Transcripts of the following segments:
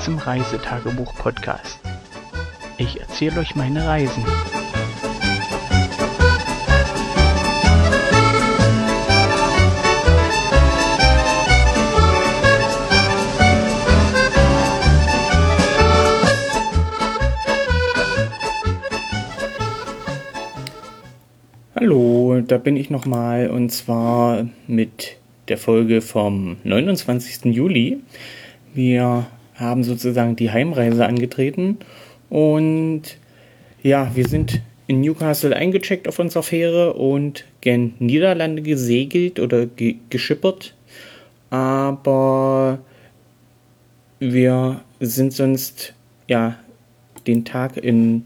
Zum Reisetagebuch-Podcast. Ich erzähle euch meine Reisen. Hallo, da bin ich nochmal und zwar mit der Folge vom 29. Juli. Wir haben sozusagen die Heimreise angetreten und ja, wir sind in Newcastle eingecheckt auf unserer Fähre und gen Niederlande gesegelt oder ge geschippert. Aber wir sind sonst ja den Tag in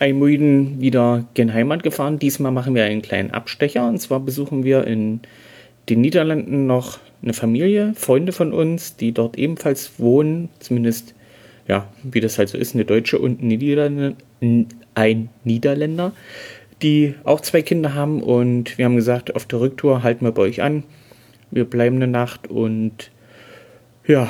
Eimuiden wieder gen Heimat gefahren. Diesmal machen wir einen kleinen Abstecher und zwar besuchen wir in den Niederlanden noch eine Familie, Freunde von uns, die dort ebenfalls wohnen, zumindest, ja, wie das halt so ist, eine Deutsche und ein Niederländer, ein Niederländer, die auch zwei Kinder haben und wir haben gesagt, auf der Rücktour halten wir bei euch an. Wir bleiben eine Nacht und ja,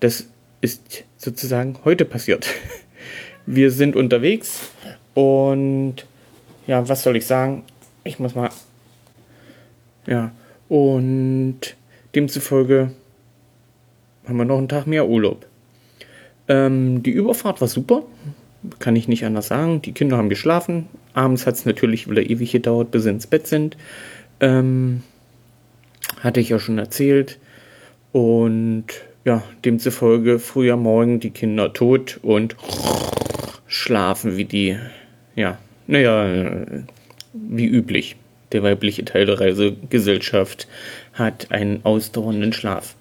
das ist sozusagen heute passiert. Wir sind unterwegs und ja, was soll ich sagen? Ich muss mal. Ja, und demzufolge haben wir noch einen Tag mehr Urlaub. Ähm, die Überfahrt war super, kann ich nicht anders sagen. Die Kinder haben geschlafen. Abends hat es natürlich wieder ewig gedauert, bis sie ins Bett sind. Ähm, hatte ich ja schon erzählt. Und ja, demzufolge früher morgen die Kinder tot und schlafen wie die, ja, naja, wie üblich. Der weibliche Teil der Reisegesellschaft hat einen ausdauernden Schlaf.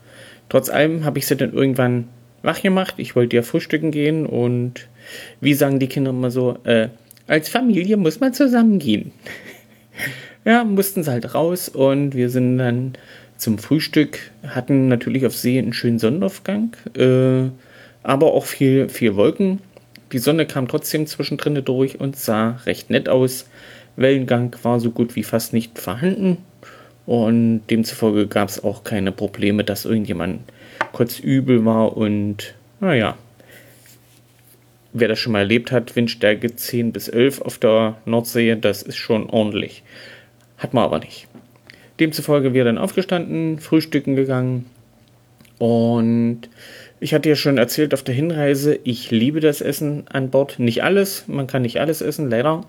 Trotz allem habe ich sie dann irgendwann wach gemacht. Ich wollte ja frühstücken gehen und wie sagen die Kinder immer so, äh, als Familie muss man zusammengehen. ja, mussten sie halt raus und wir sind dann zum Frühstück, hatten natürlich auf See einen schönen Sonnenaufgang, äh, aber auch viel, viel Wolken. Die Sonne kam trotzdem zwischendrin durch und sah recht nett aus. Wellengang war so gut wie fast nicht vorhanden und demzufolge gab es auch keine Probleme, dass irgendjemand kurz übel war und naja, wer das schon mal erlebt hat, Windstärke 10 bis 11 auf der Nordsee, das ist schon ordentlich. Hat man aber nicht. Demzufolge wir dann aufgestanden, frühstücken gegangen und ich hatte ja schon erzählt auf der Hinreise, ich liebe das Essen an Bord. Nicht alles, man kann nicht alles essen, leider.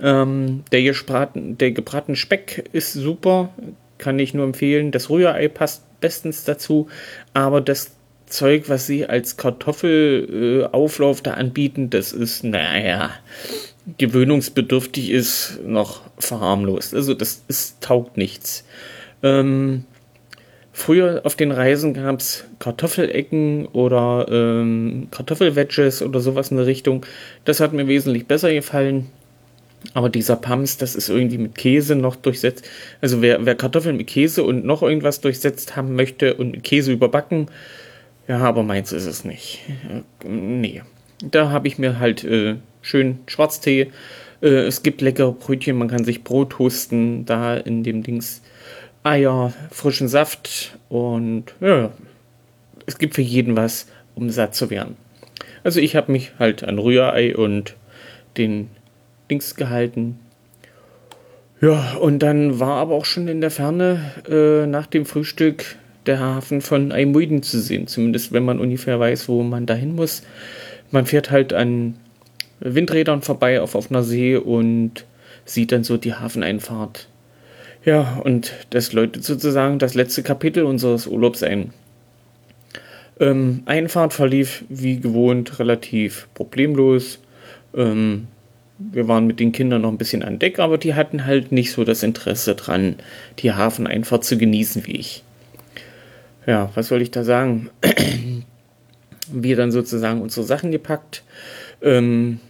Ähm, der, gebraten, der gebratene Speck ist super, kann ich nur empfehlen. Das Rührei passt bestens dazu, aber das Zeug, was sie als Kartoffelauflauf äh, da anbieten, das ist, naja, gewöhnungsbedürftig ist, noch verharmlost. Also das ist, taugt nichts. Ähm, früher auf den Reisen gab es Kartoffelecken oder ähm, Kartoffelwedges oder sowas in der Richtung. Das hat mir wesentlich besser gefallen. Aber dieser Pams, das ist irgendwie mit Käse noch durchsetzt. Also wer, wer Kartoffeln mit Käse und noch irgendwas durchsetzt haben möchte und mit Käse überbacken, ja, aber meins ist es nicht. Nee. Da habe ich mir halt äh, schön Schwarztee. Äh, es gibt leckere Brötchen, man kann sich Brot toasten, da in dem Dings Eier, frischen Saft und ja, es gibt für jeden was, um satt zu werden. Also ich habe mich halt an Rührei und den Dings gehalten. Ja, und dann war aber auch schon in der Ferne äh, nach dem Frühstück der Hafen von Aimuiden zu sehen. Zumindest wenn man ungefähr weiß, wo man dahin muss. Man fährt halt an Windrädern vorbei auf offener See und sieht dann so die Hafeneinfahrt. Ja, und das läutet sozusagen das letzte Kapitel unseres Urlaubs ein. Ähm, Einfahrt verlief wie gewohnt relativ problemlos. Ähm, wir waren mit den Kindern noch ein bisschen an Deck, aber die hatten halt nicht so das Interesse dran, die Hafeneinfahrt zu genießen wie ich. Ja, was soll ich da sagen? wir dann sozusagen unsere Sachen gepackt, ähm,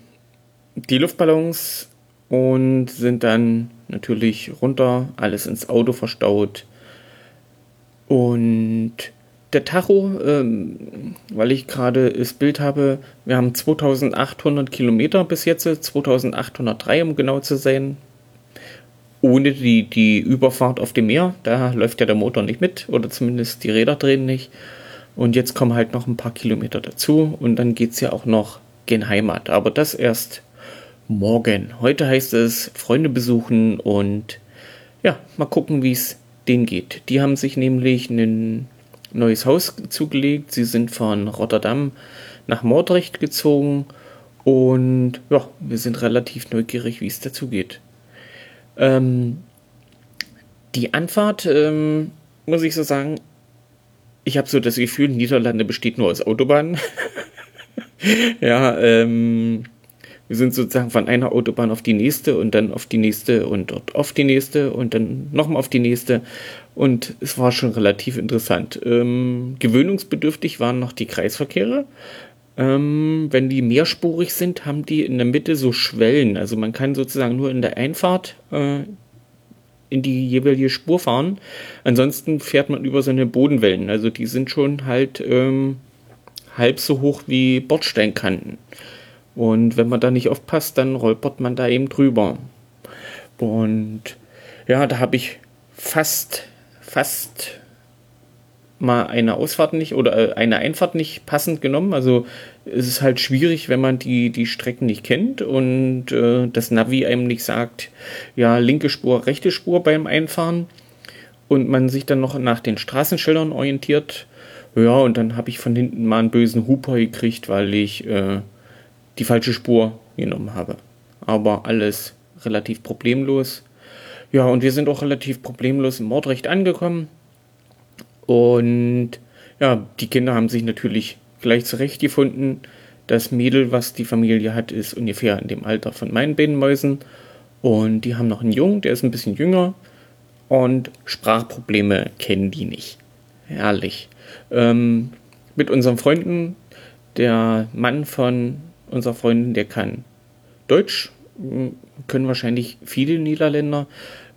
die Luftballons und sind dann natürlich runter, alles ins Auto verstaut und der Tacho, ähm, weil ich gerade das Bild habe, wir haben 2800 Kilometer bis jetzt, 2803 um genau zu sein. Ohne die, die Überfahrt auf dem Meer, da läuft ja der Motor nicht mit oder zumindest die Räder drehen nicht. Und jetzt kommen halt noch ein paar Kilometer dazu und dann geht es ja auch noch gen Heimat. Aber das erst morgen. Heute heißt es Freunde besuchen und ja, mal gucken, wie es denen geht. Die haben sich nämlich ein neues Haus zugelegt. Sie sind von Rotterdam nach Mordrecht gezogen und ja, wir sind relativ neugierig, wie es dazu geht. Ähm, die Anfahrt, ähm, muss ich so sagen, ich habe so das Gefühl, Niederlande besteht nur aus Autobahnen. ja, ähm, wir sind sozusagen von einer Autobahn auf die nächste und dann auf die nächste und dort auf die nächste und dann nochmal auf die nächste. Und es war schon relativ interessant. Ähm, gewöhnungsbedürftig waren noch die Kreisverkehre. Ähm, wenn die mehrspurig sind, haben die in der Mitte so Schwellen. Also man kann sozusagen nur in der Einfahrt äh, in die jeweilige Spur fahren. Ansonsten fährt man über so eine Bodenwellen. Also die sind schon halt ähm, halb so hoch wie Bordsteinkanten. Und wenn man da nicht aufpasst, dann rolpert man da eben drüber. Und ja, da habe ich fast, fast mal eine Ausfahrt nicht oder äh, eine Einfahrt nicht passend genommen. Also es ist halt schwierig, wenn man die, die Strecken nicht kennt und äh, das Navi einem nicht sagt, ja, linke Spur, rechte Spur beim Einfahren und man sich dann noch nach den Straßenschildern orientiert. Ja, und dann habe ich von hinten mal einen bösen Huper gekriegt, weil ich äh, die falsche Spur genommen habe. Aber alles relativ problemlos. Ja, und wir sind auch relativ problemlos im Mordrecht angekommen. Und ja, die Kinder haben sich natürlich gleich zurechtgefunden. Das Mädel, was die Familie hat, ist ungefähr in dem Alter von meinen beiden. Und die haben noch einen Jungen, der ist ein bisschen jünger. Und Sprachprobleme kennen die nicht. Herrlich. Ähm, mit unseren Freunden, der Mann von unserer Freundin, der kann Deutsch, können wahrscheinlich viele Niederländer.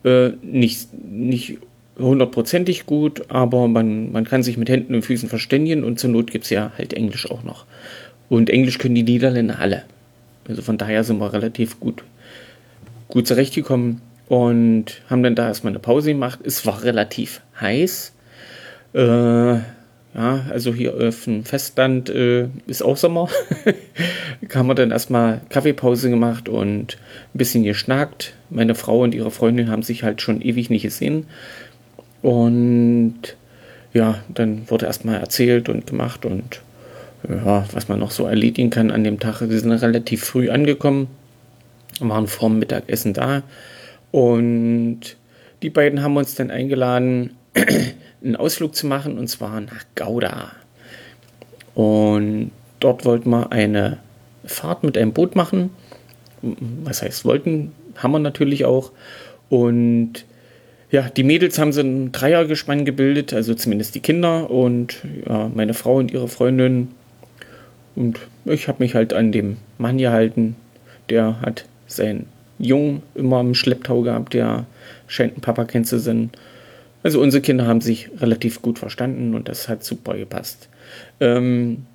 Äh, nicht, nicht hundertprozentig gut, aber man, man kann sich mit Händen und Füßen verständigen und zur Not gibt es ja halt Englisch auch noch. Und Englisch können die Niederländer alle. Also von daher sind wir relativ gut, gut zurechtgekommen und haben dann da erstmal eine Pause gemacht. Es war relativ heiß. Äh, ja, also hier auf dem Festland äh, ist auch Sommer. haben wir dann erstmal Kaffeepause gemacht und ein bisschen geschnackt. Meine Frau und ihre Freundin haben sich halt schon ewig nicht gesehen. Und ja, dann wurde erstmal erzählt und gemacht und ja, was man noch so erledigen kann an dem Tag. Wir sind relativ früh angekommen, waren vorm Mittagessen da und die beiden haben uns dann eingeladen, einen Ausflug zu machen und zwar nach Gouda. Und dort wollten wir eine Fahrt mit einem Boot machen. Was heißt wollten, haben wir natürlich auch. Und ja, die Mädels haben so ein Dreiergespann gebildet, also zumindest die Kinder und ja, meine Frau und ihre Freundin. Und ich habe mich halt an dem Mann gehalten. Der hat seinen Jungen immer im Schlepptau gehabt, der scheint ein Papa kennt zu sein. Also unsere Kinder haben sich relativ gut verstanden und das hat super gepasst. Ähm,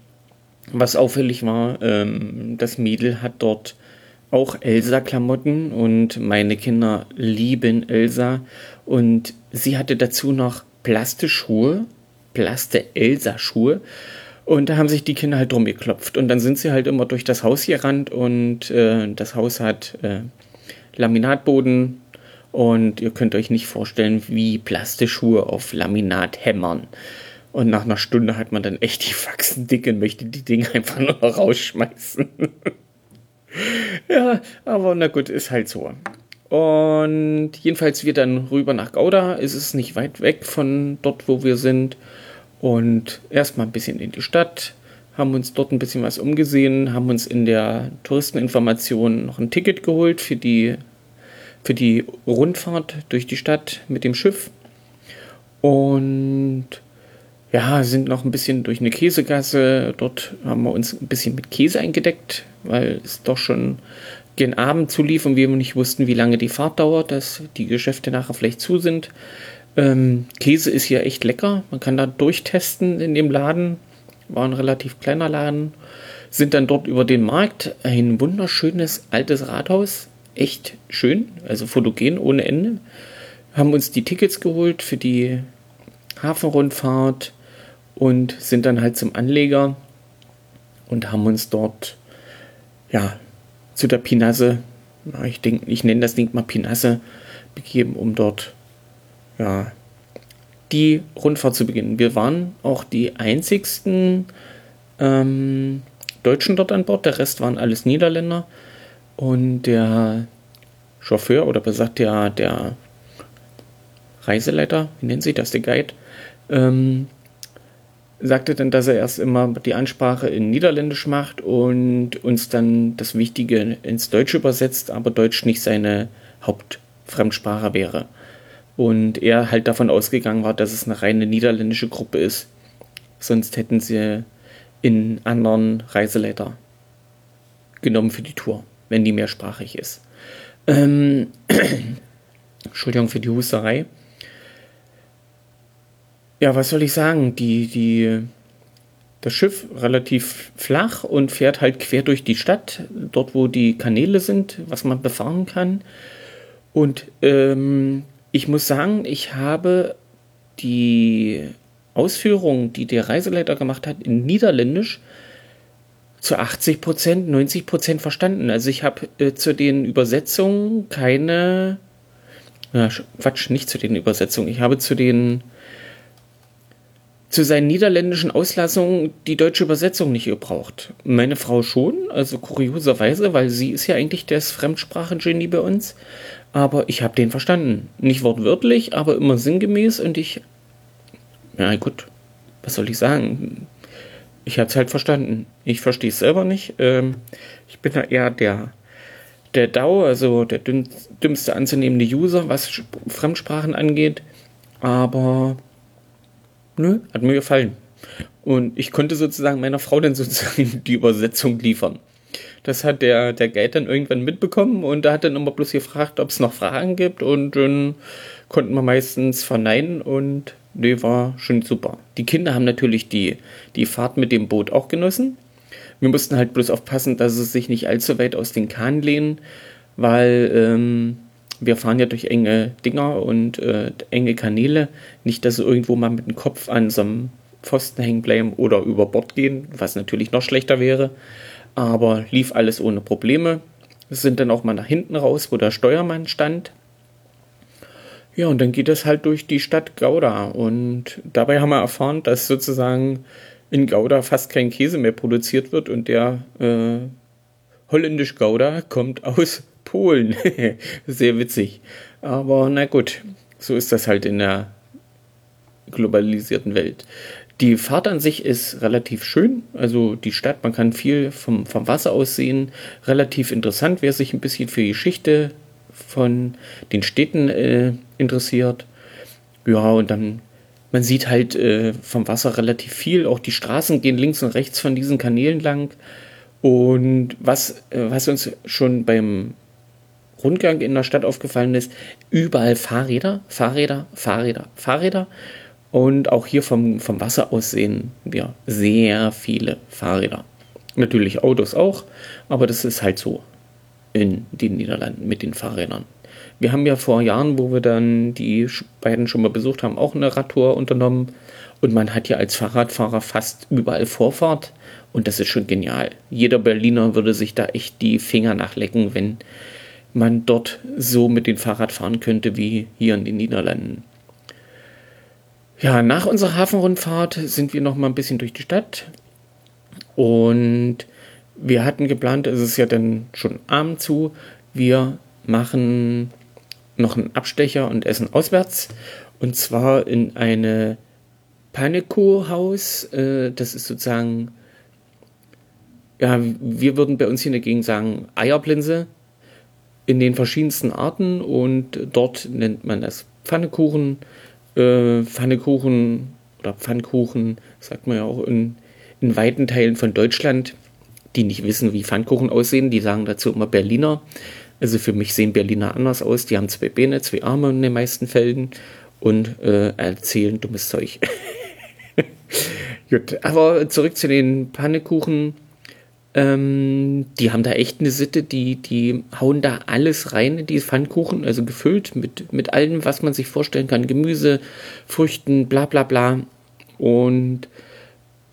was auffällig war, ähm, das Mädel hat dort auch Elsa-Klamotten und meine Kinder lieben Elsa. Und sie hatte dazu noch Plasteschuhe, Plaste-Elsa-Schuhe. Und da haben sich die Kinder halt drum geklopft. Und dann sind sie halt immer durch das Haus gerannt und äh, das Haus hat äh, Laminatboden. Und ihr könnt euch nicht vorstellen, wie Plasteschuhe auf Laminat hämmern. Und nach einer Stunde hat man dann echt die Faxen dick und möchte die Dinge einfach nur rausschmeißen. ja, aber na gut, ist halt so. Und jedenfalls wir dann rüber nach Gouda. Es ist nicht weit weg von dort, wo wir sind. Und erstmal ein bisschen in die Stadt, haben uns dort ein bisschen was umgesehen, haben uns in der Touristeninformation noch ein Ticket geholt für die, für die Rundfahrt durch die Stadt mit dem Schiff. Und ja, sind noch ein bisschen durch eine Käsegasse. Dort haben wir uns ein bisschen mit Käse eingedeckt, weil es doch schon gen Abend zulief und wir nicht wussten, wie lange die Fahrt dauert, dass die Geschäfte nachher vielleicht zu sind. Ähm, Käse ist hier echt lecker. Man kann da durchtesten in dem Laden. War ein relativ kleiner Laden. Sind dann dort über den Markt. Ein wunderschönes altes Rathaus. Echt schön. Also fotogen ohne Ende. Haben uns die Tickets geholt für die Hafenrundfahrt und sind dann halt zum Anleger und haben uns dort ja zu der Pinasse, ich denke, ich nenne das Ding mal Pinasse, begeben, um dort ja die Rundfahrt zu beginnen. Wir waren auch die einzigsten ähm, Deutschen dort an Bord, der Rest waren alles Niederländer und der Chauffeur oder besagt der, der Reiseleiter, wie nennen Sie das, der Guide, ähm, sagte dann, dass er erst immer die Ansprache in Niederländisch macht und uns dann das Wichtige ins Deutsche übersetzt, aber Deutsch nicht seine Hauptfremdsprache wäre. Und er halt davon ausgegangen war, dass es eine reine niederländische Gruppe ist. Sonst hätten sie in anderen Reiseleiter genommen für die Tour, wenn die mehrsprachig ist. Ähm, Entschuldigung für die Husterei. Ja, was soll ich sagen? Die, die, das Schiff relativ flach und fährt halt quer durch die Stadt, dort wo die Kanäle sind, was man befahren kann. Und ähm, ich muss sagen, ich habe die Ausführungen, die der Reiseleiter gemacht hat, in Niederländisch zu 80 Prozent, 90 Prozent verstanden. Also ich habe äh, zu den Übersetzungen keine, ja, Quatsch, nicht zu den Übersetzungen. Ich habe zu den zu seinen niederländischen Auslassungen die deutsche Übersetzung nicht gebraucht. Meine Frau schon, also kurioserweise, weil sie ist ja eigentlich das Fremdsprachengenie bei uns. Aber ich habe den verstanden. Nicht wortwörtlich, aber immer sinngemäß und ich. Ja, gut, was soll ich sagen? Ich habe es halt verstanden. Ich verstehe es selber nicht. Ähm, ich bin da eher der, der DAO, also der dümmste anzunehmende User, was Fremdsprachen angeht. Aber nö, hat mir gefallen. Und ich konnte sozusagen meiner Frau dann sozusagen die Übersetzung liefern. Das hat der, der Guide dann irgendwann mitbekommen und da hat dann immer bloß gefragt, ob es noch Fragen gibt und dann konnten wir meistens verneinen und nee, war schon super. Die Kinder haben natürlich die, die Fahrt mit dem Boot auch genossen. Wir mussten halt bloß aufpassen, dass sie sich nicht allzu weit aus den Kahn lehnen, weil ähm, wir fahren ja durch enge Dinger und äh, enge Kanäle. Nicht, dass sie irgendwo mal mit dem Kopf an so einem Pfosten hängen bleiben oder über Bord gehen, was natürlich noch schlechter wäre. Aber lief alles ohne Probleme. Wir sind dann auch mal nach hinten raus, wo der Steuermann stand. Ja, und dann geht es halt durch die Stadt Gouda. Und dabei haben wir erfahren, dass sozusagen in Gouda fast kein Käse mehr produziert wird und der äh, holländisch Gouda kommt aus Polen. Sehr witzig. Aber na gut, so ist das halt in der globalisierten Welt. Die Fahrt an sich ist relativ schön. Also die Stadt, man kann viel vom, vom Wasser aus sehen. Relativ interessant, wer sich ein bisschen für Geschichte von den Städten äh, interessiert. Ja, und dann, man sieht halt äh, vom Wasser relativ viel. Auch die Straßen gehen links und rechts von diesen Kanälen lang. Und was, äh, was uns schon beim Rundgang in der Stadt aufgefallen ist, überall Fahrräder, Fahrräder, Fahrräder, Fahrräder. Und auch hier vom, vom Wasser aus sehen wir sehr viele Fahrräder. Natürlich Autos auch, aber das ist halt so in den Niederlanden mit den Fahrrädern. Wir haben ja vor Jahren, wo wir dann die beiden schon mal besucht haben, auch eine Radtour unternommen. Und man hat ja als Fahrradfahrer fast überall Vorfahrt. Und das ist schon genial. Jeder Berliner würde sich da echt die Finger nachlecken, wenn man dort so mit dem Fahrrad fahren könnte wie hier in den Niederlanden. Ja, nach unserer Hafenrundfahrt sind wir noch mal ein bisschen durch die Stadt. Und wir hatten geplant, es ist ja dann schon Abend zu, wir machen noch einen Abstecher und essen auswärts. Und zwar in eine Paneko-Haus. Äh, das ist sozusagen, ja, wir würden bei uns hier in der Gegend sagen Eierblinse in den verschiedensten Arten. Und dort nennt man das Pfannekuchen, äh, Pfannekuchen oder Pfannkuchen, sagt man ja auch in, in weiten Teilen von Deutschland, die nicht wissen, wie Pfannkuchen aussehen, die sagen dazu immer Berliner. Also für mich sehen Berliner anders aus. Die haben zwei Beine, zwei Arme in den meisten Fällen und äh, erzählen dummes Zeug. Gut, aber zurück zu den Pannekuchen. Ähm, die haben da echt eine Sitte, die, die hauen da alles rein in die Pfannkuchen, also gefüllt mit, mit allem, was man sich vorstellen kann. Gemüse, Früchten, bla bla bla. Und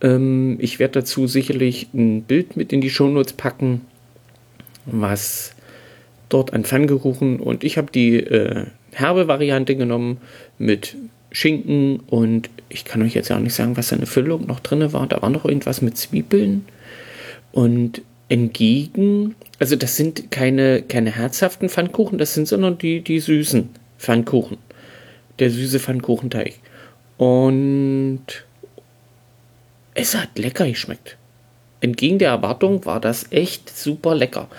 Ähm, ich werde dazu sicherlich ein Bild mit in die Shownotes packen, was dort an Pfannkuchen und ich habe die äh, herbe Variante genommen mit Schinken und ich kann euch jetzt ja auch nicht sagen, was da eine Füllung noch drin war. Da war noch irgendwas mit Zwiebeln und entgegen, also das sind keine, keine herzhaften Pfannkuchen, das sind sondern die, die süßen Pfannkuchen. Der süße Pfannkuchenteig. Und es hat lecker geschmeckt. Entgegen der Erwartung war das echt super lecker.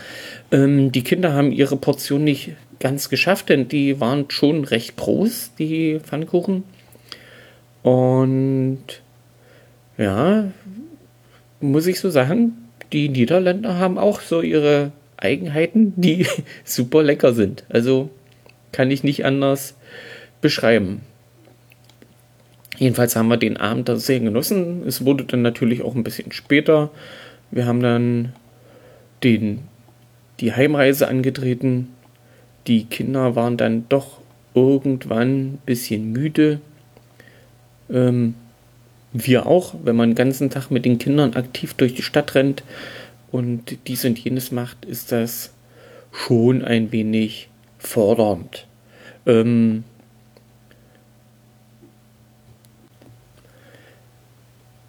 Ähm, die Kinder haben ihre Portion nicht ganz geschafft, denn die waren schon recht groß, die Pfannkuchen. Und ja, muss ich so sagen, die Niederländer haben auch so ihre Eigenheiten, die super lecker sind. Also kann ich nicht anders beschreiben. Jedenfalls haben wir den Abend da sehr genossen. Es wurde dann natürlich auch ein bisschen später. Wir haben dann den, die Heimreise angetreten. Die Kinder waren dann doch irgendwann ein bisschen müde. Ähm, wir auch, wenn man den ganzen Tag mit den Kindern aktiv durch die Stadt rennt und dies und jenes macht, ist das schon ein wenig fordernd. Ähm,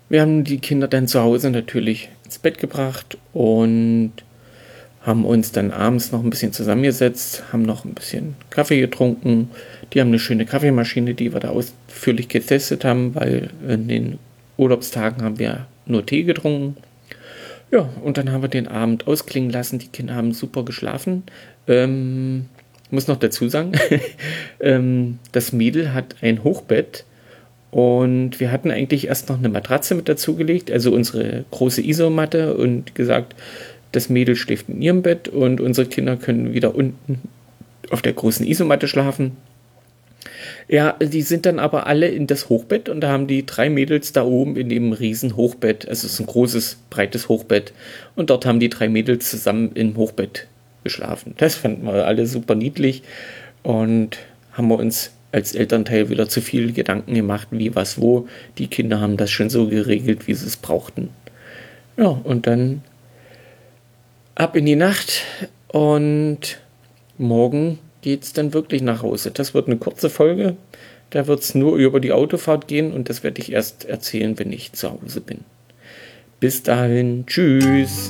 wir haben die Kinder dann zu Hause natürlich ins Bett gebracht und haben uns dann abends noch ein bisschen zusammengesetzt, haben noch ein bisschen Kaffee getrunken. Die haben eine schöne Kaffeemaschine, die wir da ausführlich getestet haben, weil in den Urlaubstagen haben wir nur Tee getrunken. Ja, und dann haben wir den Abend ausklingen lassen. Die Kinder haben super geschlafen. Ähm, muss noch dazu sagen, ähm, das Mädel hat ein Hochbett und wir hatten eigentlich erst noch eine Matratze mit dazugelegt, also unsere große Isomatte und gesagt, das Mädel schläft in ihrem Bett und unsere Kinder können wieder unten auf der großen Isomatte schlafen. Ja, die sind dann aber alle in das Hochbett und da haben die drei Mädels da oben in dem riesen Hochbett, also es ist ein großes, breites Hochbett und dort haben die drei Mädels zusammen im Hochbett geschlafen. Das fanden wir alle super niedlich und haben wir uns als Elternteil wieder zu viel Gedanken gemacht, wie, was, wo. Die Kinder haben das schon so geregelt, wie sie es brauchten. Ja, und dann ab in die Nacht und morgen geht es dann wirklich nach Hause. Das wird eine kurze Folge. Da wird es nur über die Autofahrt gehen und das werde ich erst erzählen, wenn ich zu Hause bin. Bis dahin, tschüss.